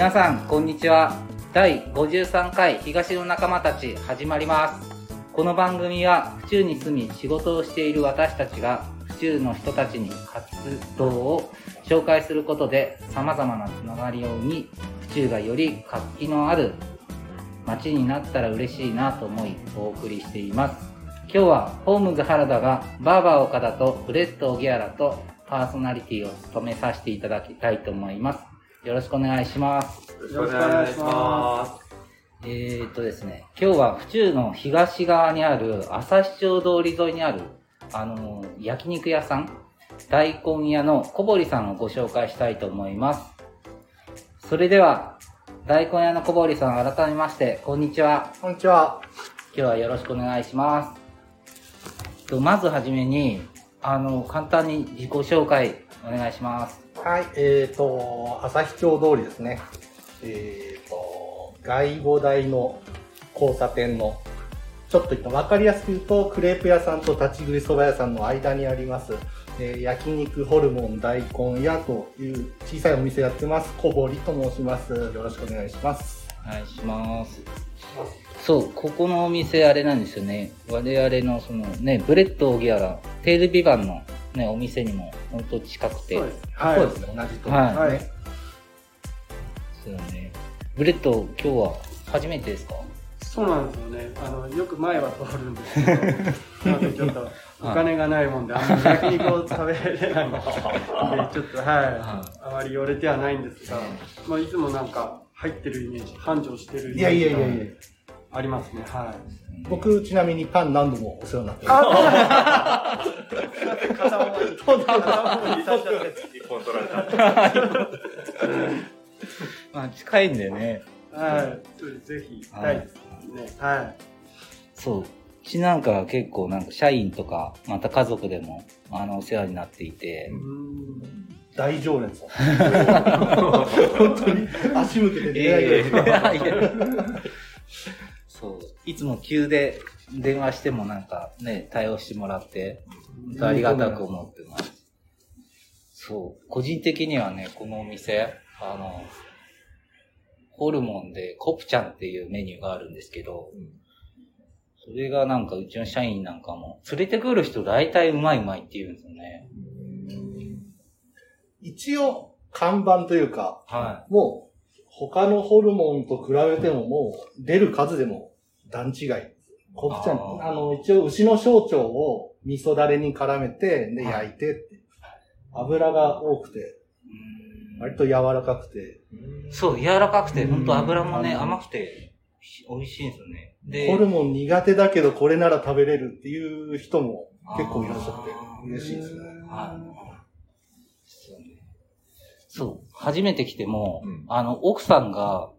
皆さん、こんにちは。第53回東の仲間たち始まります。この番組は、府中に住み仕事をしている私たちが、府中の人たちに活動を紹介することで、様々なつながりを生み、府中がより活気のある街になったら嬉しいなと思い、お送りしています。今日は、ホームズ原田が、バーバー岡田とブレッド・オギアラとパーソナリティを務めさせていただきたいと思います。よろしくお願いします。よろしくお願いします。えーっとですね、今日は府中の東側にある朝日町通り沿いにある、あのー焼肉屋さん、大根屋の小堀さんをご紹介したいと思います。それでは、大根屋の小堀さん、改めまして、こんにちは。こんにちは。今日はよろしくお願いします。とまずはじめに、あの、簡単に自己紹介お願いします。はい、えっ、と、朝日町通りですね。えっ、と、外語台の交差点の、ちょっと言った分かりやすく言うと、クレープ屋さんと立ち食い蕎麦屋さんの間にあります、えー焼肉ホルモン大根屋という小さいお店やってます。小堀と申します。よろしくお願いします。お願いします。そう、ここのお店あれなんですよね。我々のそのね、ブレッドオギアラ、テールビバンのね、お店にも本当近くて。そうです。はい。そうですね、同じところですね。はいそうね。ブレッド、今日は初めてですか？そうなんですよね。あの、よく前は通るんですけど、なんでちょっと、お金がないもんで、あんまり焼肉を食べれないんで、ちょっと、はい。あまり寄れてはないんですが、まあ、いつもなんか、入ってるイメージ、繁盛してるイいやいメージやいやいや。がありますね。はい。僕、ちなみにパン何度もお世話になってます。片思い。片思い。させちゃって一本取られた。まあ、近い。んでね。はい。ぜひ、行きたい。ですね。はい。そう。うちなんかは結構なんか社員とか、また家族でも、あの、お世話になってい。てう、ん。大常連さん。本当に足向けて出会い。が一番い。やい。やそう。いつも急で電話してもなんかね、対応してもらって、本当ありがたく思ってます。そう。個人的にはね、このお店、あの、ホルモンでコプチャンっていうメニューがあるんですけど、それがなんかうちの社員なんかも、連れてくる人大体うまいうまいって言うんですよね。一応、看板というか、はもう、他のホルモンと比べてももう、出る数でも段違い。コプチャン、あの、一応牛の小腸を味噌だれに絡めて、で、はい焼いてって。油が多くて、い。割と柔らかくて、そう、柔らかくて、うんほんと油もね、うん甘くて、美味しいんですよね。で、ホルモン苦手だけどこれなら食べれるっていう人も結構いらっしゃって嬉しいですね。はい。そうねそう、初めて来ても、うんあの、奥さんが、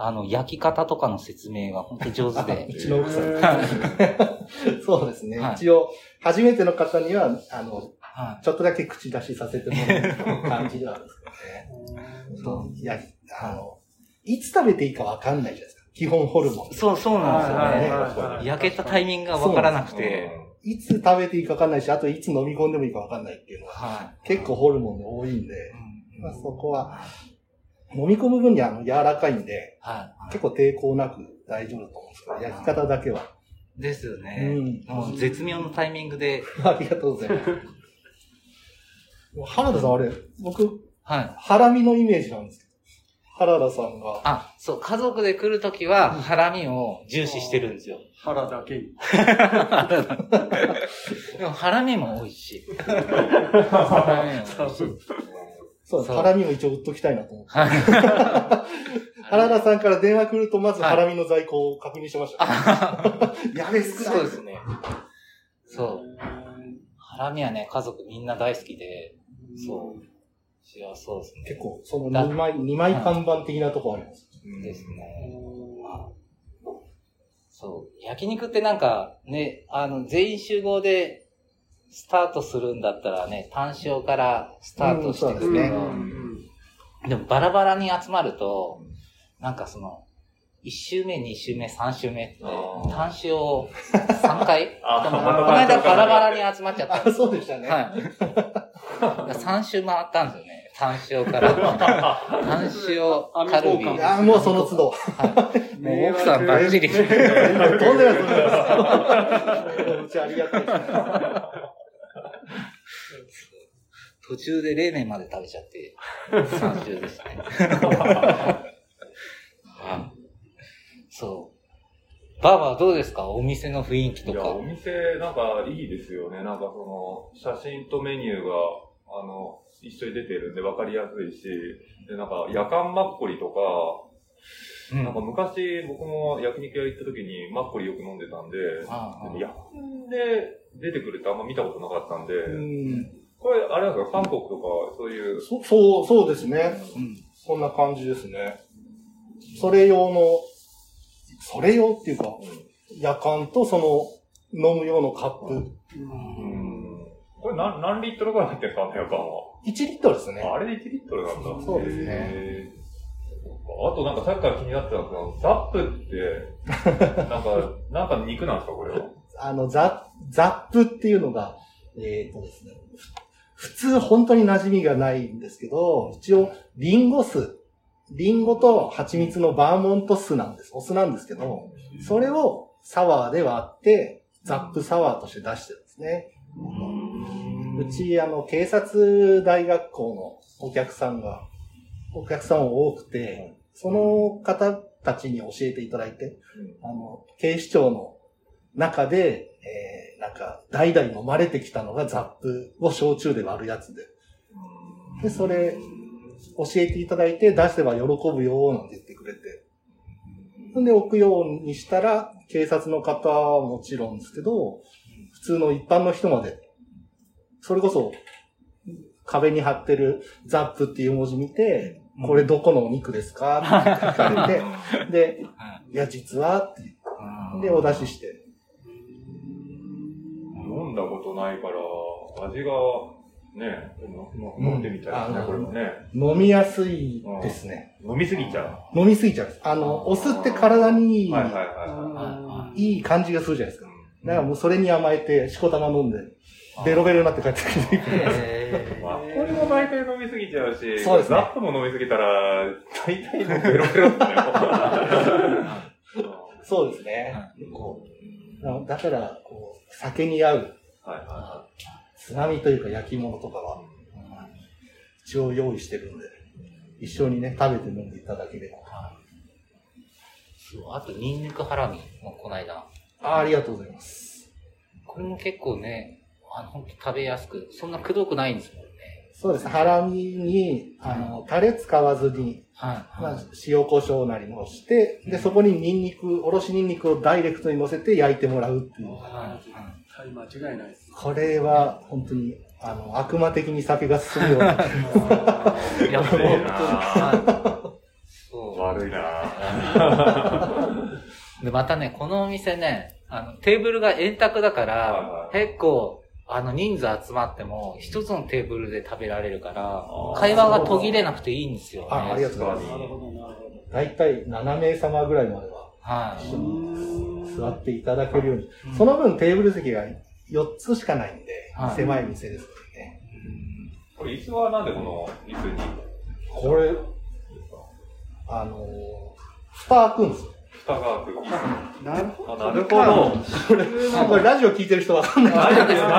あの、焼き方とかの説明が本当上手で う、ちの奥さん。はそうですね。はい一応、初めての方には、あの、はちょっとだけ口出しさせてもらう感じではあるんですけどね。いそう、いや、あの、いつ食べていいかわかんないじゃないですか。基本ホルモンい。。そう、そうなんですよはいね。はいはい焼けたタイミングがわからなくて、いつ食べていいかわかんないし、あといつ飲み込んでもいいかわかんないっていうのは、は結構ホルモンで多いんで、い。まあ、そこは、飲み込む分にはあの柔らかいんで、はい。結構抵抗なく大丈夫だと思うんですけど、焼き方だけは。ですようね。う絶妙のタイミングで、ありがとうございます。原田さん、あれ、僕、はい。ハラミのイメージなんですけど、原田さんが、あ、そう、家族で来るときは、ハラミを重視してるんですよ。腹だけに。でも、ハラミも美味しい。ハラミも美味しい。そう、そうハラミも一応売っときたいなと思って。はい。原田さんから電話来ると、まずハラミの在庫を確認しました。やべえ、少ないそうですね。そう。ハラミはね、家族みんな大好きで、そう。いや、そうですね。結構、その2枚、二枚看板的なとこあります。ですね。そう。焼肉ってなんか、ね、あの、全員集合でスタートするんだったらね、単勝からスタートしてるけど、ですねでもバラバラに集まると、なんかその、1周目、2周目、3周目って、単勝3回？あこの間バラバラに集まっちゃったそうでしたね。はい。3周回ったんですよね。単塩から。単塩カルビ。もうその都度。もう奥さんバッチリ。とんでもないとんでもない。うちありがたいです。途中で冷麺まで食べちゃって、3週ですね。あ そう。バーバーどうですか？お店の雰囲気といや、おか。店、なんかいいですよね。なんかその、写真とメニューが、あの、一緒に出てるんで分かりやすいし、で、なんか夜間マッコリとか、うんなんか昔僕も焼肉屋行った時にマッコリよく飲んでたんで、ああでも夜間で出てくるってあんま見たことなかったんで、うんなんですか、韓国とか、そういう、そそう、そうですね。うん。そんな感じですね。それ用の、それ用っていうか、夜間とその、飲む用のカップ。うん。これ何、何リットルぐらい入ってるんですかね、夜間は？1リットルですね。ああれで1リットルなんだ。そうですね。あとなんかさっきから気になってたんですけど、ザップって、なんか、なんか肉なんですか、これは？あの、ザ、ザップっていうのが、えっ、とですね、ふ普通本当に馴染みがないんですけど、一応、リンゴ酢、リンゴと蜂蜜のバーモント酢なんです。お酢なんですけど、それをサワーで割って、ザップサワーとして出してるんですね。うち、あの、警察大学校のお客さんが、お客さん多くて、その方たちに教えていただいて、あの、警視庁の中で、えー、なんか、代々飲まれてきたのがザップを焼酎で割るやつで。で、それ、教えていただいて、出せば喜ぶよ、なんて言ってくれて。んで、置くようにしたら、警察の方はもちろんですけど、普通の一般の人まで、それこそ、壁に貼ってるザップっていう文字見て、これどこのお肉ですかって聞かれて、で、いや、実は、ってで、お出しして。ないから、味が、ね、の飲んでみたいですね、うんこれもね。飲みやすいですね。飲みすぎちゃ飲みすぎちゃうんです。あの、お酢って体にいい、いはいはいはいい感じがするじゃないですか。い。だからもうそれに甘えて、しこたま飲んで、ベロベロになって帰ってくる。え まあ、これも大体飲みすぎちゃうし、そうですねザップも飲みすぎたら、大体ベロベロだよ。そうですね。こうだだから、こう、酒に合う、はいはつまみというか焼き物とかは、一応用意してるんで、一緒にね、食べて飲んでいただければ。そうあと、ニンニクハラミもこの間。あありがとうございます。これも結構ね、あの、本当食べやすく、そんなくどくないんですもんね。そうです。ハラミに、あの、タレ使わずに、はい。まあ、塩コショウなりのして、で、そこにニンニク、おろしニンニクをダイレクトに乗せて焼いてもらうっていう。はい。はい、間違いないです。これは、本当に、あの、悪魔的に酒が進むような。い や、本当に。悪いな。悪いなで、またね、このお店ね、あの、テーブルが円卓だかはいらは、結構、あの、人数集まっても、一つのテーブルで食べられるから会話が途切れなくていいんですよ、ね。あありがとうございますなるほど、なるほど。大体7名様ぐらいまでははい。座っていただけるように。うんその分テーブル席が4つしかないんで、はい狭い店ですからね。これ椅子はなんでこの椅子に？これ、あのー、蓋開くんですよ。蓋が開くなるほど。あなるほど。これラジオ聞いてる人わかんない。あわかんないです。わ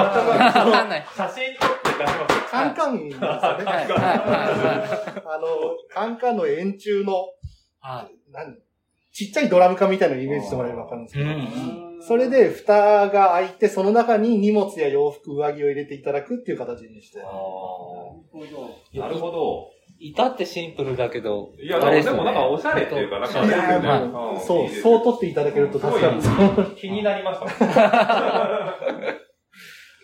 かんない。写真撮って出します。カンカンなんですよね。はい、はい、はい。あの、カンカンの円柱の、はい。何？ちっちゃいドラム缶みたいなのをイメージしてもらえればわかるんですけど、うん。それで蓋が開いて、その中に荷物や洋服、上着を入れていただくっていう形にして。なるほど。至ってシンプルだけど、いや、でもなんかおしゃれっていうか、なんかいいやいやはいうんそう、そう取っていただけると助かるんですよ。すごい気になりました。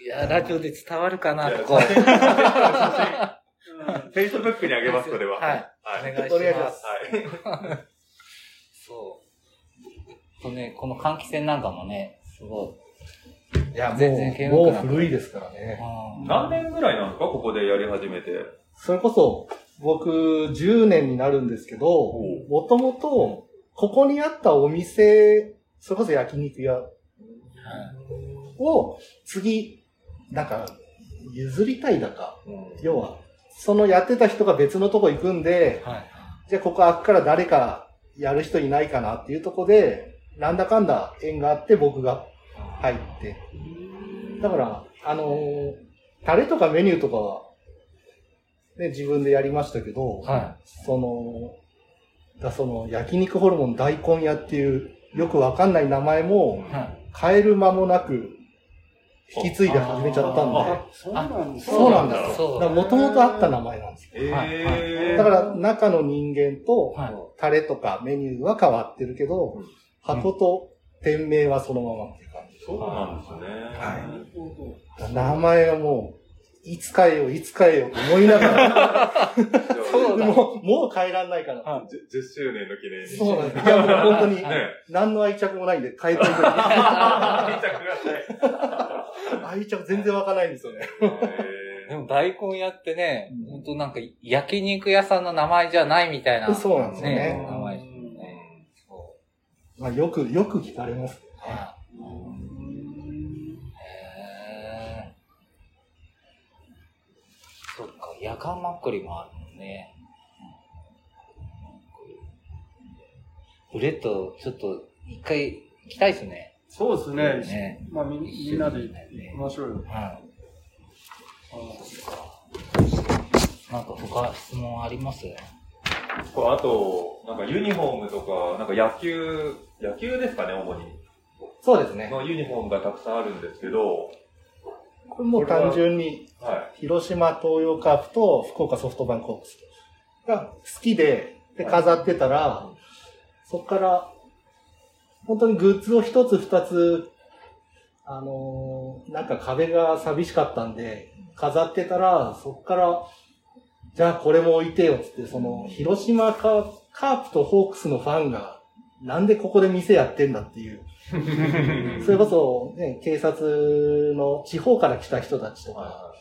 いや、ラジオで伝わるかな、ここ。フェイスブックにあげます、それは。はい。はい。お願いしますす。はい。そう。とね、この換気扇なんかもね、すごい。いや、も全然煙う、もう古いですからね。うん何年ぐらいなんですかここでやり始めて？それこそ、僕、10年になるんですけど、もともと、ここにあったお店、それこそ焼肉屋を、次、なんか、譲りたいだか、要は、そのやってた人が別のとこ行くんで、はい。じゃあここ開くから誰かやる人いないかなっていうとこで、なんだかんだ縁があって僕が入って。だから、あのータレとかメニューとかは、ね、自分でやりましたけど、はその、だその焼肉ホルモン大根屋っていうよくわかんない名前も。変える間もなく引き継いで始めちゃったんで、あ、そうなんですそうなんだだからもともとあった名前なんですよ。えー。だから中の人間とはい。タレとかメニューは変わってるけど、うん。箱と店名はそのままっていう感じ。そうなんですね。はい。名前はもう、いつ変えよう、いつ変えようと思いながら、そうだもう、もう変えらんないから。は10周年の記念に。そうなんです。いや、もう本当に、ね。何の愛着もないんで変えといて。愛着が愛着全然湧かないんですよね。ない。でも大根屋ってねうん、本当なんか焼肉屋さんの名前じゃないみたいな。そうなんですよねね名前ですよね。まあ、よく、よく聞かれます。は夜間マッコリもあるもんね。ブレッド、ちょっと、一回行きたいですね。そうですね。ねまあみみんなで行きましょうよ。はい。なんか他質問あります？これあと、なんかユニフォームとか、なんか野球、野球ですかね、主に。そうですね。のユニフォームがたくさんあるんですけど、これもう単純に、は広島東洋カープと福岡ソフトバンクホークスが好きで、で、飾ってたら、そっから、本当にグッズを一つ二つ、あのーなんか壁が寂しかったんで、飾ってたら、そっから、じゃあこれも置いてよっつって、その、広島カカープとホークスのファンが、なんでここで店やってんだっていう、い。それこそ、ね、警察の地方から来た人たちとか、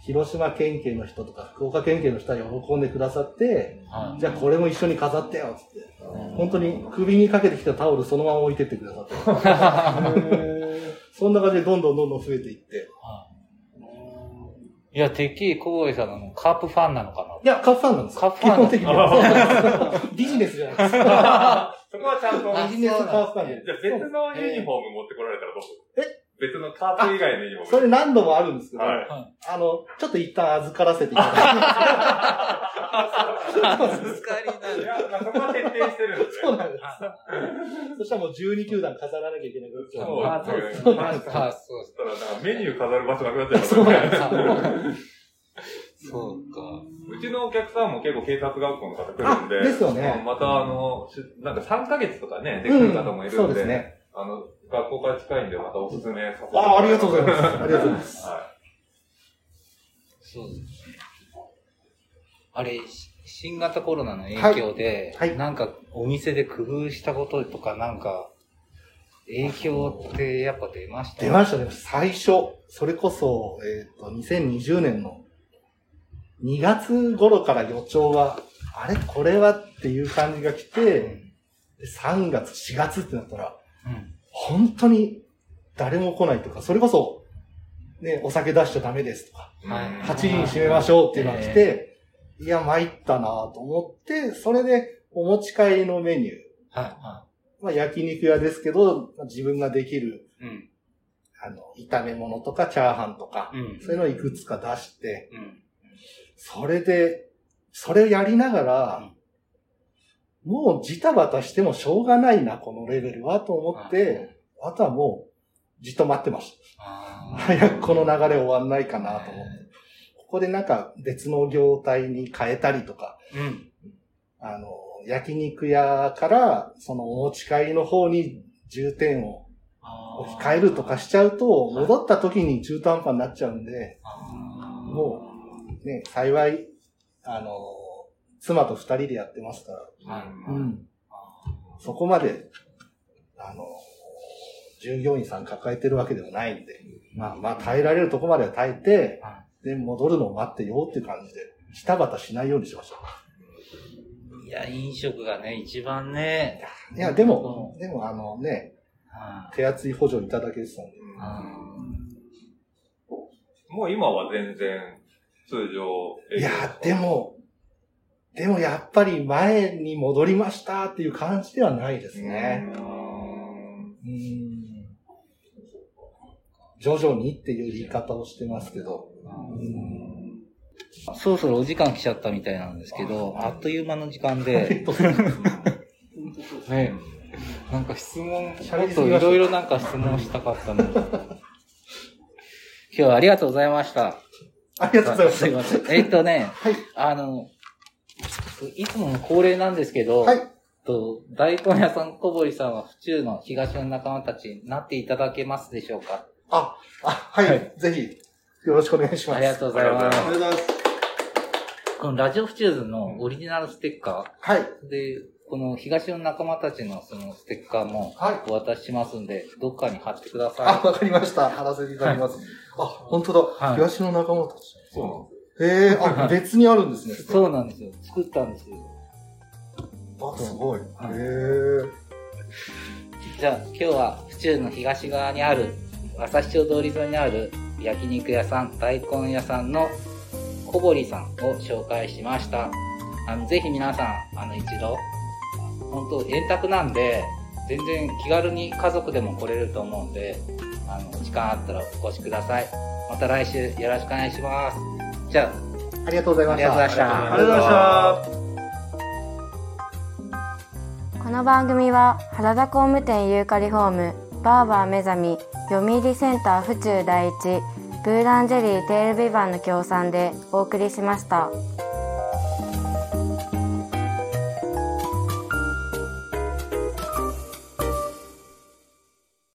広島県警の人とか、福岡県警の人は喜んでくださって、はじゃあこれも一緒に飾ってよっつって、本当に首にかけてきたタオルそのまま置いてってくださって。そんな感じでどんどんどんどん増えていって。いや、てっきり小堀さんのカープファンなのかいや、カップファンなんですカップファン基本的には。そうなんですビジネスじゃないですか。そこはちゃんと、あビジネスカープファンで。じゃあ別のユニフォーム持ってこられたらどうする？え？別のカープ以外のユニフォーム。それ何度もあるんですけど、はいあの、ちょっと一旦預からせていただいて。預かりなんいや、まあ、そこは徹底してるんですね。そうなんです。そしたらもう12球団飾らなきゃいけなくなっちゃう。そうあそうですそうですはい、そしたら、なんかメニュー飾る場所なくなっちゃいますそうよね。なんです。そうか。うちのお客さんも結構警察学校の方来るんで。あですよねまたあの、しなんか3ヶ月とかね、できる方もいるんで。そうですね。あの、学校から近いんで、またおすすめさせて。ああ、ありがとうございます。ありがとうございます。はそうですね。あれ、し新型コロナの影響で、はいはいなんかお店で工夫したこととか、なんか、影響ってやっぱ出ました？出ましたね。最初、それこそ、えっ、と、2020年の2月頃から予兆は、あれこれはっていう感じが来て、で3月、4月ってなったら、うん。本当に誰も来ないとか、それこそ、ね、お酒出しちゃダメですとか、い。はい8時に閉めましょうっていうのが来て、いや、参ったなと思って、それでお持ち帰りのメニュー、はい、はまあ焼肉屋ですけど、まあ自分ができる、い。うん。あの、炒め物とかチャーハンとか、うん。そういうのをいくつか出して、うん。それで、それをやりながら、もうジタバタしてもしょうがないな、このレベルは、と思って、あとはもう、じっと待ってました。早くこの流れ終わんないかなと思って。ここでなんか別の業態に変えたりとか、うん。あの、焼肉屋から、そのお持ち帰りの方に重点を置き換えるとかしちゃうと、戻った時に中途半端になっちゃうんで、もう、ね、幸い、あの、妻と二人でやってますから、はいうん。そこまで、あの、従業員さん抱えてるわけでもないんで、まあまあ耐えられるとこまでは耐えて、で、戻るのを待ってよっていう感じで、ジタバタしないようにしました。いや、飲食がね、一番ね。いや、でも、でもあのね、は手厚い補助いただけてたんで、もう今は全然、通常いや、でも、でもやっぱり前に戻りましたっていう感じではないですね。うーんうん。徐々にっていう言い方をしてますけど。うんそろそろお時間来ちゃったみたいなんですけど、あっという間の時間で、ね、なんか質問、もっといろいろなんか質問したかったのに。今日はありがとうございました。ありがとうございます。すいません。えっとね、はい。あの、いつもの恒例なんですけど、はい。と大根屋さん小堀さんは府中の東の仲間たちになっていただけますでしょうか？あ、あ、はい。はいぜひ、よろしくお願いします。ありがとうございます。ありがとうございます。このラジオフチューズのオリジナルステッカはい。ーで、この東の仲間たちのそのステッカーもはい。お渡ししますんで、どっかに貼ってくだあ、さわかりました。貼らせていただきます。あ、本当だ。はい東の仲間たち。そうなんですへえ、あ、別にあるんですね。い。そうなんですよ。作ったんですよ。あ、すごい。へはいえ。じゃあ今日は府中の東側にある、朝日町通り沿いにある焼肉屋さん、大根屋さんの小堀さんを紹介しました。あの、ぜひ皆さん、あの、一度、本当円卓なんで、全然気軽に家族でも来れると思うんで、あの、時間あったらお越しください。また来週よろしくお願いします。じゃありがとうございました。ありがとうございましたありがとうございました。この番組は原田工務店ユーカリホームバーバー目覚み読売センター府中第一ブーランジェリーテールビバンの協賛でお送りしました。